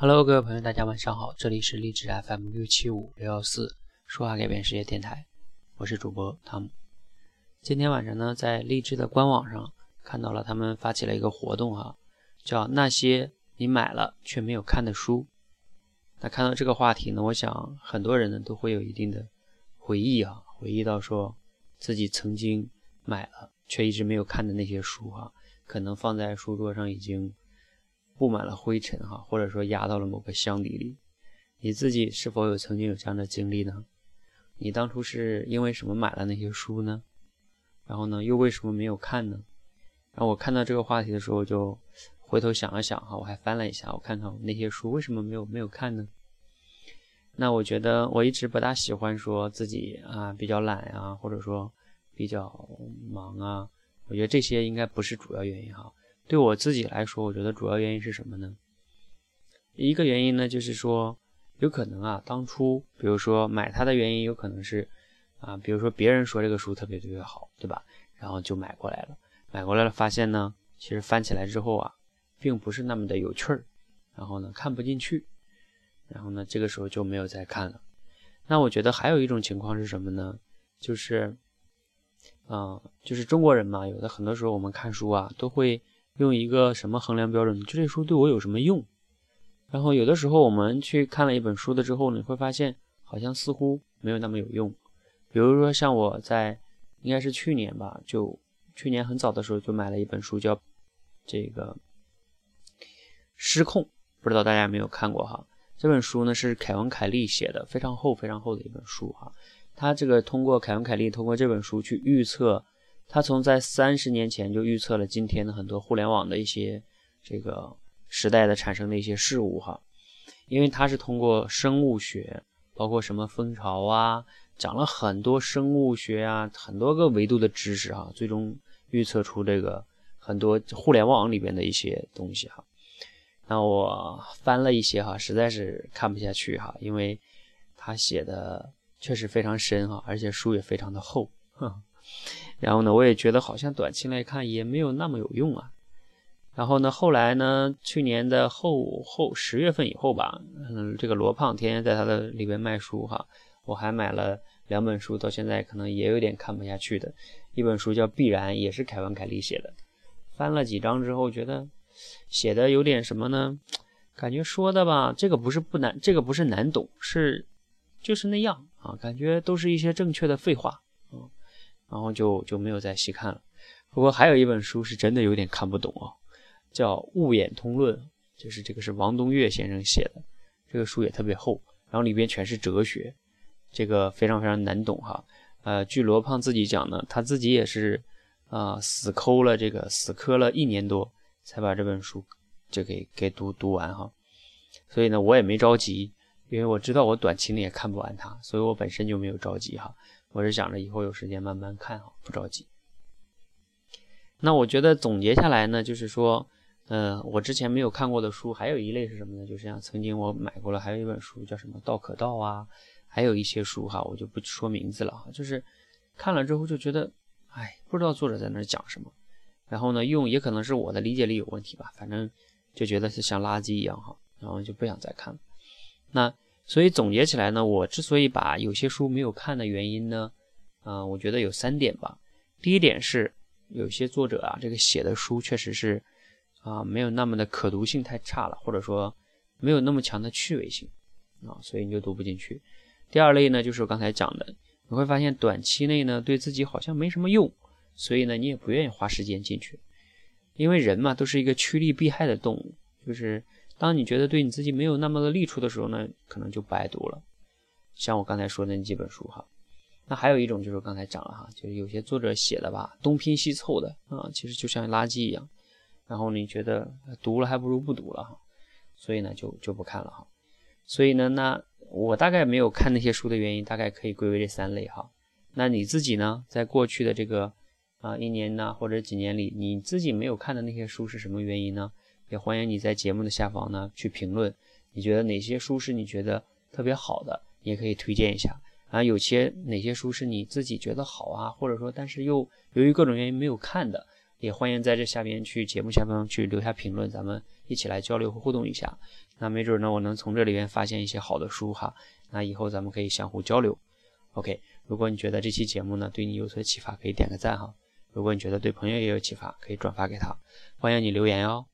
Hello，各位朋友，大家晚上好，这里是励志 FM 六七五六幺四说话改变世界电台，我是主播汤姆。今天晚上呢，在励志的官网上看到了他们发起了一个活动哈，叫那些你买了却没有看的书。那看到这个话题呢，我想很多人呢都会有一定的回忆啊，回忆到说自己曾经买了却一直没有看的那些书哈，可能放在书桌上已经布满了灰尘哈，或者说压到了某个箱底里。你自己是否有曾经有这样的经历呢？你当初是因为什么买了那些书呢？然后呢，又为什么没有看呢？然后我看到这个话题的时候就。回头想了想哈，我还翻了一下，我看看我那些书为什么没有没有看呢？那我觉得我一直不大喜欢说自己啊比较懒啊，或者说比较忙啊。我觉得这些应该不是主要原因哈。对我自己来说，我觉得主要原因是什么呢？一个原因呢，就是说有可能啊，当初比如说买它的原因，有可能是啊，比如说别人说这个书特别特别好，对吧？然后就买过来了，买过来了，发现呢，其实翻起来之后啊。并不是那么的有趣儿，然后呢看不进去，然后呢这个时候就没有再看了。那我觉得还有一种情况是什么呢？就是，啊，就是中国人嘛，有的很多时候我们看书啊，都会用一个什么衡量标准？就这书对我有什么用？然后有的时候我们去看了一本书的之后，你会发现好像似乎没有那么有用。比如说像我在应该是去年吧，就去年很早的时候就买了一本书，叫这个。失控，不知道大家有没有看过哈？这本书呢是凯文·凯利写的，非常厚、非常厚的一本书哈。他这个通过凯文·凯利通过这本书去预测，他从在三十年前就预测了今天的很多互联网的一些这个时代的产生的一些事物哈。因为他是通过生物学，包括什么蜂巢啊，讲了很多生物学啊，很多个维度的知识哈，最终预测出这个很多互联网里边的一些东西哈。那我翻了一些哈，实在是看不下去哈，因为他写的确实非常深哈，而且书也非常的厚。然后呢，我也觉得好像短期来看也没有那么有用啊。然后呢，后来呢，去年的后后十月份以后吧，嗯，这个罗胖天天在他的里边卖书哈，我还买了两本书，到现在可能也有点看不下去的。一本书叫《必然》，也是凯文·凯利写的，翻了几章之后觉得。写的有点什么呢？感觉说的吧，这个不是不难，这个不是难懂，是就是那样啊，感觉都是一些正确的废话，然后就就没有再细看了。不过还有一本书是真的有点看不懂啊，叫《物演通论》，就是这个是王东岳先生写的，这个书也特别厚，然后里边全是哲学，这个非常非常难懂哈。呃，据罗胖自己讲呢，他自己也是啊，死抠了这个，死磕了一年多。才把这本书就给给读读完哈，所以呢，我也没着急，因为我知道我短期内也看不完它，所以我本身就没有着急哈。我是想着以后有时间慢慢看哈，不着急。那我觉得总结下来呢，就是说，呃，我之前没有看过的书，还有一类是什么呢？就是像曾经我买过了，还有一本书叫什么《道可道》啊，还有一些书哈，我就不说名字了哈，就是看了之后就觉得，哎，不知道作者在那讲什么。然后呢，用也可能是我的理解力有问题吧，反正就觉得是像垃圾一样哈，然后就不想再看了。那所以总结起来呢，我之所以把有些书没有看的原因呢，啊，我觉得有三点吧。第一点是有些作者啊，这个写的书确实是啊，没有那么的可读性太差了，或者说没有那么强的趣味性啊，所以你就读不进去。第二类呢，就是我刚才讲的，你会发现短期内呢，对自己好像没什么用。所以呢，你也不愿意花时间进去，因为人嘛都是一个趋利避害的动物，就是当你觉得对你自己没有那么的利处的时候呢，可能就不爱读了。像我刚才说的那几本书哈，那还有一种就是刚才讲了哈，就是有些作者写的吧，东拼西凑的啊，其实就像垃圾一样，然后你觉得读了还不如不读了哈，所以呢就就不看了哈。所以呢，那我大概没有看那些书的原因，大概可以归为这三类哈。那你自己呢，在过去的这个。啊，一年呢，或者几年里，你自己没有看的那些书是什么原因呢？也欢迎你在节目的下方呢去评论，你觉得哪些书是你觉得特别好的，你也可以推荐一下啊。有些哪些书是你自己觉得好啊，或者说但是又由于各种原因没有看的，也欢迎在这下边去节目下方去留下评论，咱们一起来交流和互动一下。那没准呢，我能从这里边发现一些好的书哈。那以后咱们可以相互交流。OK，如果你觉得这期节目呢对你有所启发，可以点个赞哈。如果你觉得对朋友也有启发，可以转发给他。欢迎你留言哦。